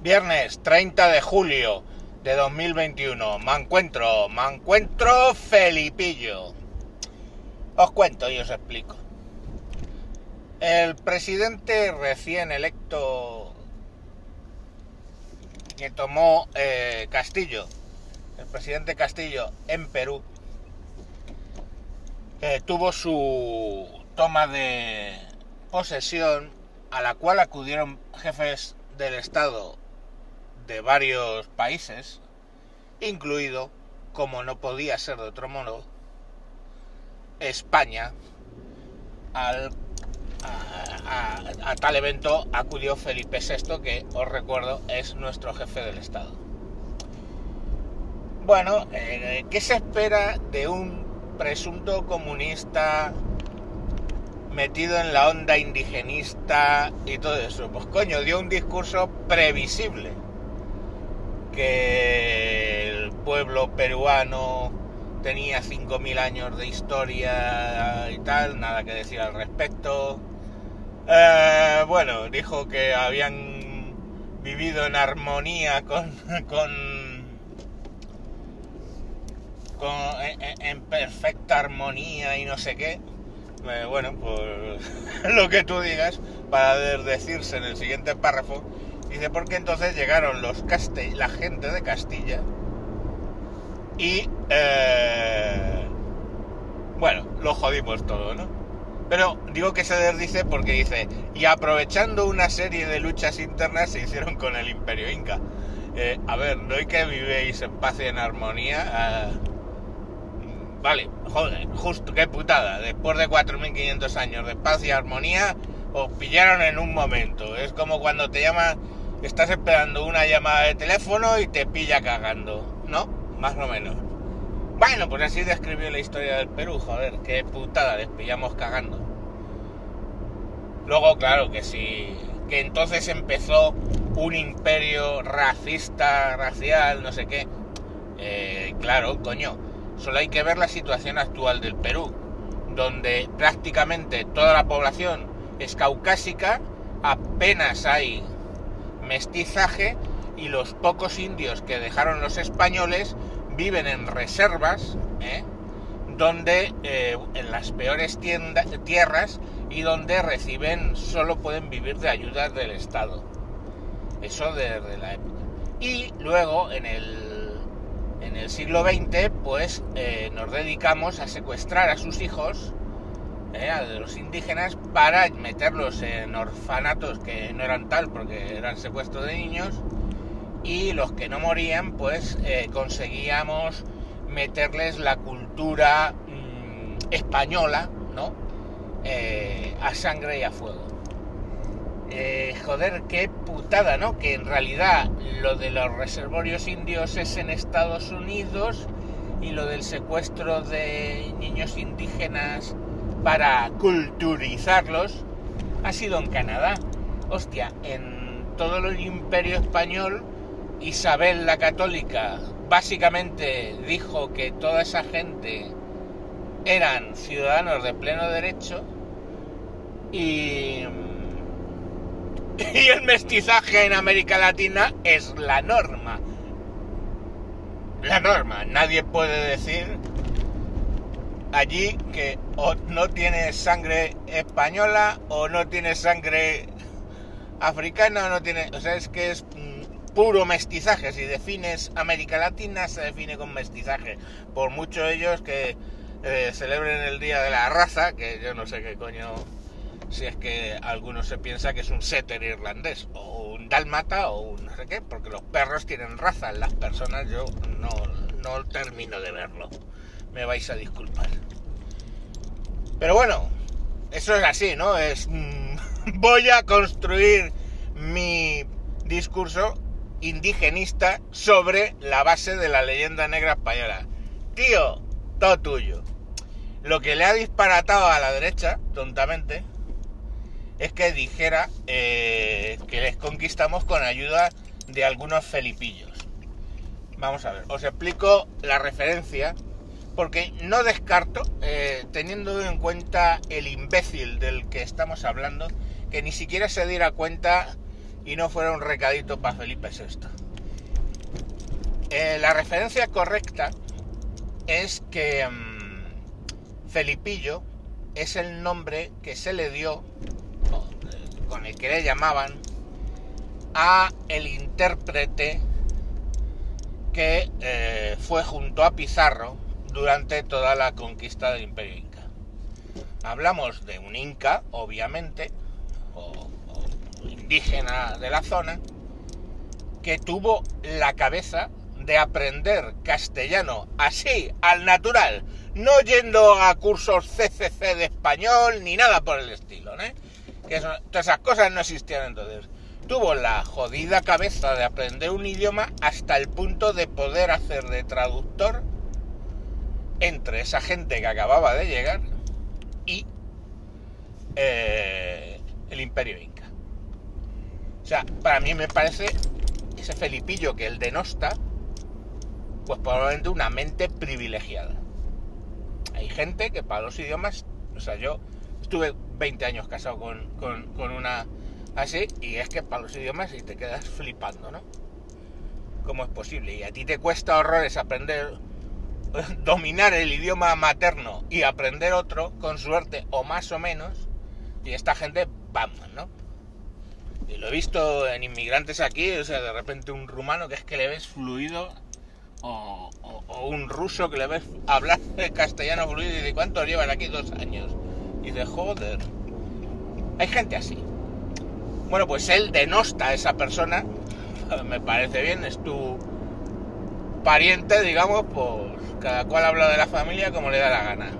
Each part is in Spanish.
Viernes 30 de julio de 2021. Me encuentro, me encuentro Felipillo. Os cuento y os explico. El presidente recién electo que tomó eh, Castillo, el presidente Castillo en Perú, eh, tuvo su toma de posesión a la cual acudieron jefes del Estado de varios países, incluido, como no podía ser de otro modo, España. A, tal evento acudió Felipe VI, que os recuerdo es nuestro jefe del Estado. Bueno, eh, ¿qué se espera de un presunto comunista metido en la onda indigenista y todo eso? Pues coño, dio un discurso previsible que el pueblo peruano tenía 5.000 años de historia y tal, nada que decir al respecto. Eh, bueno, dijo que habían vivido en armonía con, con, con en, en, perfecta armonía y no sé qué. Eh, bueno, pues lo que tú digas para decirse en el siguiente párrafo Dice, porque entonces llegaron los Castell la gente de Castilla y... Eh, bueno, lo jodimos todo, ¿no? Pero digo que se desdice porque dice, y aprovechando una serie de luchas internas se hicieron con el imperio inca. Eh, a ver, no hay que vivéis en paz y en armonía. Eh, vale, joder, justo, qué putada. Después de 4.500 años de paz y armonía, os pillaron en un momento. Es como cuando te llaman estás esperando una llamada de teléfono y te pilla cagando, ¿no? Más o menos. Bueno, pues así describió la historia del Perú, joder, qué putada, les pillamos cagando. Luego, claro, que sí, que entonces empezó un imperio racista, racial, no sé qué. Eh, claro, coño, solo hay que ver la situación actual del Perú, donde prácticamente toda la población es caucásica, apenas hay mestizaje y los pocos indios que dejaron los españoles viven en reservas, ¿eh? donde eh, en las peores tierras y donde reciben, solo pueden vivir de ayudas del Estado. Eso desde la época. Y luego en el, en el siglo XX, pues eh, nos dedicamos a secuestrar a sus hijos ¿eh? de los indígenas para meterlos en orfanatos que no eran tal porque eran secuestro de niños y los que no morían pues eh, conseguíamos meterles la cultura mmm, española no eh, a sangre y a fuego eh, joder qué putada no que en realidad lo de los reservorios indios es en Estados Unidos y lo del secuestro de niños indígenas para culturizarlos ha sido en Canadá. Hostia, en todo el imperio español, Isabel la Católica básicamente dijo que toda esa gente eran ciudadanos de pleno derecho y, y el mestizaje en América Latina es la norma. La norma, nadie puede decir allí que o no tiene sangre española o no tiene sangre africana o no tiene... O sea, es que es mm, puro mestizaje. Si defines América Latina, se define con mestizaje. Por mucho ellos que eh, celebren el Día de la Raza, que yo no sé qué coño... Si es que alguno se piensa que es un setter irlandés, o un dálmata, o un no sé qué, porque los perros tienen raza, las personas yo no, no termino de verlo me vais a disculpar. Pero bueno, eso es así, ¿no? Es. Mmm, voy a construir mi discurso indigenista sobre la base de la leyenda negra española. Tío, todo tuyo. Lo que le ha disparatado a la derecha, tontamente, es que dijera eh, que les conquistamos con ayuda de algunos felipillos. Vamos a ver, os explico la referencia porque no descarto, eh, teniendo en cuenta el imbécil del que estamos hablando, que ni siquiera se diera cuenta y no fuera un recadito para Felipe VI. Eh, la referencia correcta es que mm, Felipillo es el nombre que se le dio, con el que le llamaban, a el intérprete que eh, fue junto a Pizarro durante toda la conquista del Imperio Inca. Hablamos de un Inca, obviamente, o, indígena de la zona, que tuvo la cabeza de aprender castellano así, al natural, no yendo a cursos CCC de español ni nada por el estilo, ¿eh? Que todas esas cosas no existían entonces. Tuvo la jodida cabeza de aprender un idioma hasta el punto de poder hacer de traductor entre esa gente que acababa de llegar y eh, el imperio inca. O sea, para mí me parece ese Felipillo que el denosta, pues probablemente una mente privilegiada. Hay gente que para los idiomas, o sea, yo estuve 20 años casado con, con, una así, y es que para los idiomas y te quedas flipando, ¿no? ¿Cómo es posible? Y a ti te cuesta horrores aprender, dominar el idioma materno y aprender otro, con suerte, o más o menos, y esta gente, vamos, ¿no? Y lo he visto en inmigrantes aquí, o sea, de repente un rumano que es que le ves fluido o, un ruso que le ves hablar castellano fluido y de cuánto llevan aquí dos años. Y de joder. Hay gente así. Bueno, pues él denosta a esa persona. Me parece bien, es tu pariente, digamos, pues cada cual habla de la familia como le da la gana.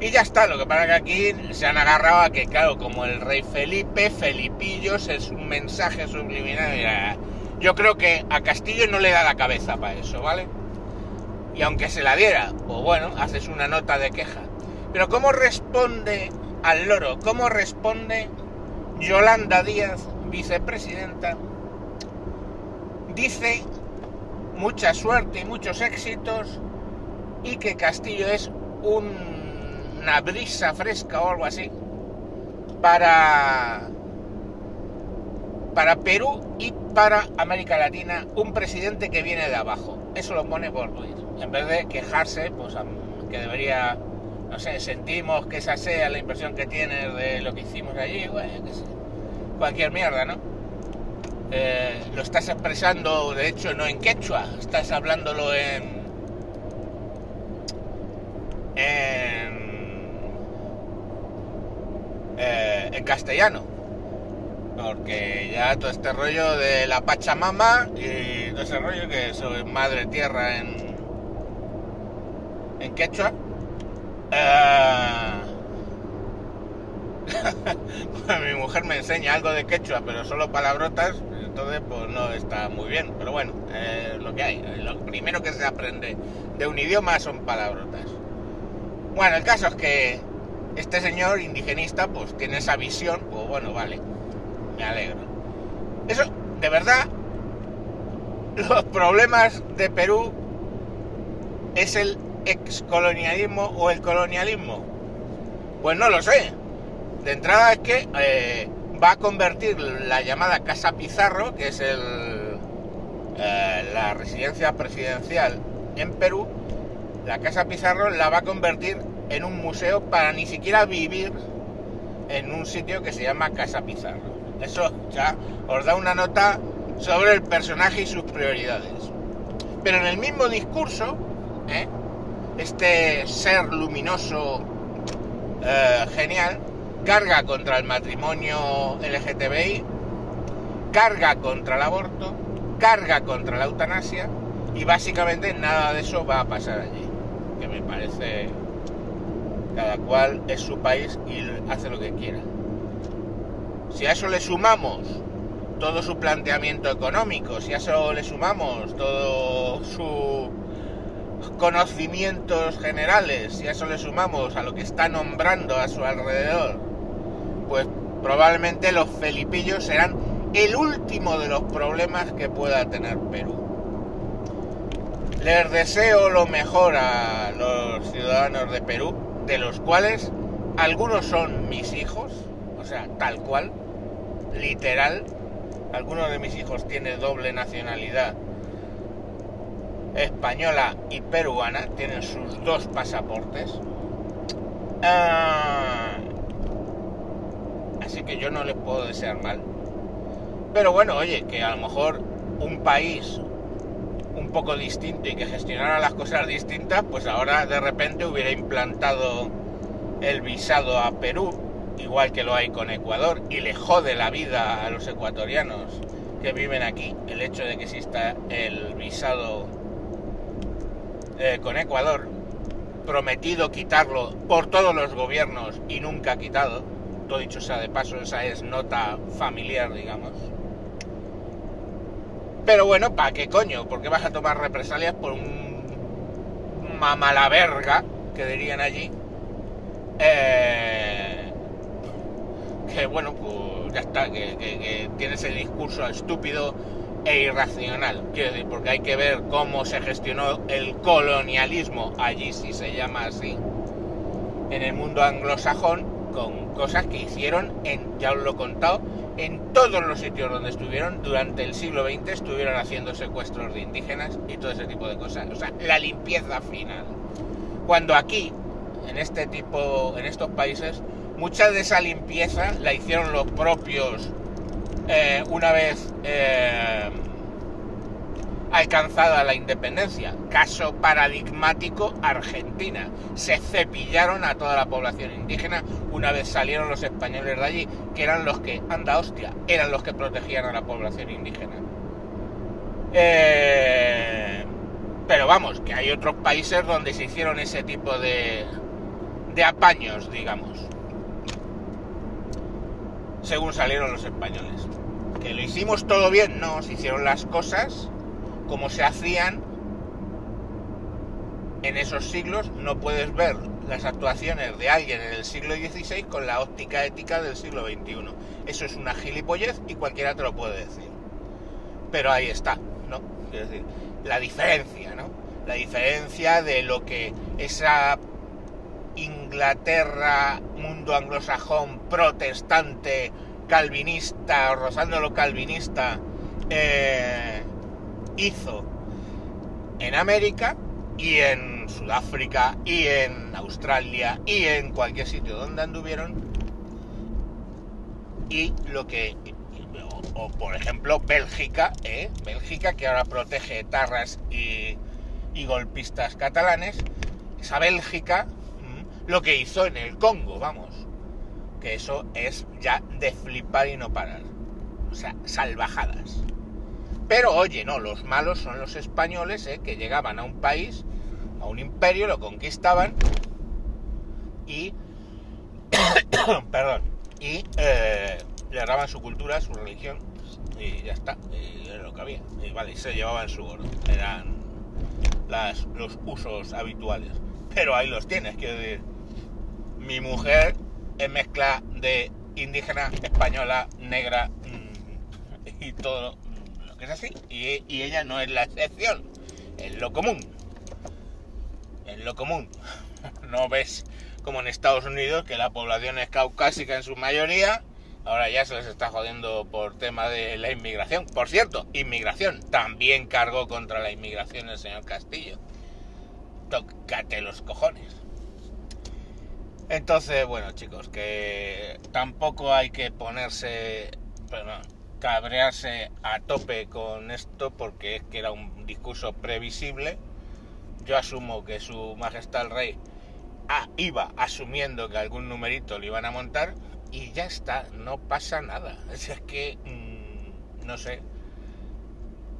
Y ya está, lo que pasa que aquí se han agarrado a que, claro, como el rey Felipe, Felipillos es un mensaje subliminal. Yo creo que a Castillo no le da la cabeza para eso, ¿vale? Y aunque se la diera, pues bueno, haces una nota de queja. Pero ¿cómo responde al loro? ¿Cómo responde Yolanda Díaz, vicepresidenta? Dice mucha suerte y muchos éxitos y que Castillo es una brisa fresca o algo así para para Perú y para América Latina un presidente que viene de abajo. Eso lo pone por Twitter. En vez de quejarse, pues que debería, no sé, sentimos que esa sea la impresión que tiene de lo que hicimos allí, cualquier mierda, ¿no? Eh, lo estás expresando, de hecho, no en quechua, estás hablándolo en... en, eh, en castellano porque ya todo este rollo de la Pachamama y todo ese rollo que soy madre tierra en, en quechua. Eh, mi mujer me enseña algo de quechua, pero solo palabrotas, entonces pues no está muy bien. Pero bueno, lo que hay. Lo primero que se aprende de un idioma son palabrotas. Bueno, el caso es que este señor indigenista pues tiene esa visión, pues bueno, vale me alegro. Eso, de verdad, los problemas de Perú es el excolonialismo o el colonialismo. Pues no lo sé. De entrada es que eh, va a convertir la llamada Casa Pizarro, que es el, eh, la residencia presidencial en Perú, la Casa Pizarro la va a convertir en un museo para ni siquiera vivir en un sitio que se llama Casa Pizarro. Eso ya os da una nota sobre el personaje y sus prioridades. Pero en el mismo discurso, ¿eh? este ser luminoso eh, genial carga contra el matrimonio LGTBI, carga contra el aborto, carga contra la eutanasia y básicamente nada de eso va a pasar allí. Que me parece cada cual es su país y hace lo que quiera. Si a eso le sumamos todo su planteamiento económico, si a eso le sumamos todo sus conocimientos generales, si a eso le sumamos a lo que está nombrando a su alrededor, probablemente los felipillos serán el último de los problemas que pueda tener Perú. Les deseo lo mejor a los ciudadanos de Perú, de los cuales algunos son mis hijos, o sea, tal cual, literal, alguno de mis hijos tiene doble nacionalidad española y peruana, tienen sus dos pasaportes. Ah, así que yo no les puedo desear mal. Pero bueno, oye, que a lo mejor un país un poco distinto y que gestionara las cosas distintas, pues ahora de repente hubiera implantado el visado a Perú, igual que lo hay con Ecuador, y le jode la vida a los ecuatorianos que viven aquí el hecho de que exista el visado eh, con Ecuador, prometido quitarlo por todos los gobiernos y nunca quitado, todo dicho sea de paso, esa es nota familiar, digamos. Pero bueno, ¿para qué coño? ¿Por qué vas a tomar represalias por un mamalaverga, que dirían allí? Eh, que bueno, pues ya está, que, que, tiene ese discurso estúpido e irracional. Quiero decir, porque hay que ver cómo se gestionó el colonialismo, allí si se llama así, en el mundo anglosajón, con cosas que hicieron en, ya os lo he contado, en todos los sitios donde estuvieron durante el siglo XX estuvieron haciendo secuestros de indígenas y todo ese tipo de cosas. O sea, la limpieza final. Cuando aquí, en este tipo, en estos países, mucha de esa limpieza la hicieron los propios eh, una vez eh, alcanzada la independencia. Caso paradigmático, Argentina. Se cepillaron a toda la población indígena una vez salieron los españoles de allí, que eran los que, anda hostia, eran los que protegían a la población indígena. Eh, pero vamos, que hay otros países donde se hicieron ese tipo de, de apaños, digamos. Según salieron los españoles. Que lo hicimos todo bien, no, se hicieron las cosas como se hacían en esos siglos, no puedes ver las actuaciones de alguien en el siglo XVI con la óptica ética del siglo XXI. Eso es una gilipollez y cualquiera te lo puede decir. Pero ahí está, ¿no? Es decir, la diferencia, ¿no? La diferencia de lo que esa Inglaterra, mundo anglosajón, protestante, calvinista, rozándolo calvinista, eh, hizo en América y en Sudáfrica y en Australia y en cualquier sitio donde anduvieron. Y lo que o, por ejemplo Bélgica ¿eh? Bélgica que ahora protege tarras y, y golpistas catalanes esa Bélgica lo que hizo en el Congo vamos que eso es ya de flipar y no parar. O sea salvajadas pero oye, no, los malos son los españoles ¿eh? que llegaban a un país, a un imperio, lo conquistaban y... perdón. Y eh, le agarraban su cultura, su religión y ya está. Y era lo que había. Y vale, y se llevaban su oro. Eran las, los usos habituales. Pero ahí los tienes, quiero decir. Mi mujer es mezcla de indígena, española, negra mm, y todo es así, y, ella no es la excepción, es lo común. Es lo común. No ves como en Estados Unidos, que la población es caucásica en su mayoría, ahora ya se les está jodiendo por tema de la inmigración. Por cierto, inmigración, también cargó contra la inmigración el señor Castillo. Tócate los cojones. Entonces, bueno chicos, que tampoco hay que ponerse... Perdón, cabrearse a tope con esto porque es que era un discurso previsible. Yo asumo que su majestad el rey ah, iba asumiendo que algún numerito le iban a montar y ya está, no pasa nada. Es que, mm, no sé,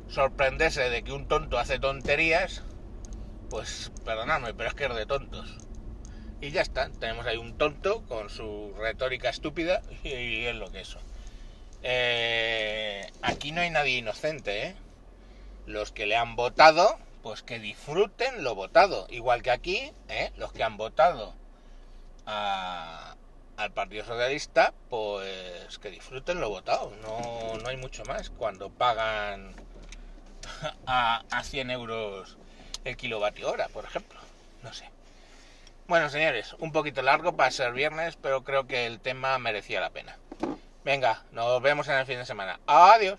sorprenderse de que un tonto hace tonterías, pues perdonadme, pero es que es de tontos. Y ya está, tenemos ahí un tonto con su retórica estúpida y es lo que es. Eh, aquí no hay nadie inocente, ¿eh? Los que le han votado, pues que disfruten lo votado. Igual que aquí, ¿eh? los que han votado al Partido Socialista, pues que disfruten lo votado. No, no hay mucho más. Cuando pagan a, a 100 euros el kilovatio hora, por ejemplo. No sé. Bueno, señores, un poquito largo para ser viernes, pero creo que el tema merecía la pena. Venga, nos vemos en el fin de semana. Adiós.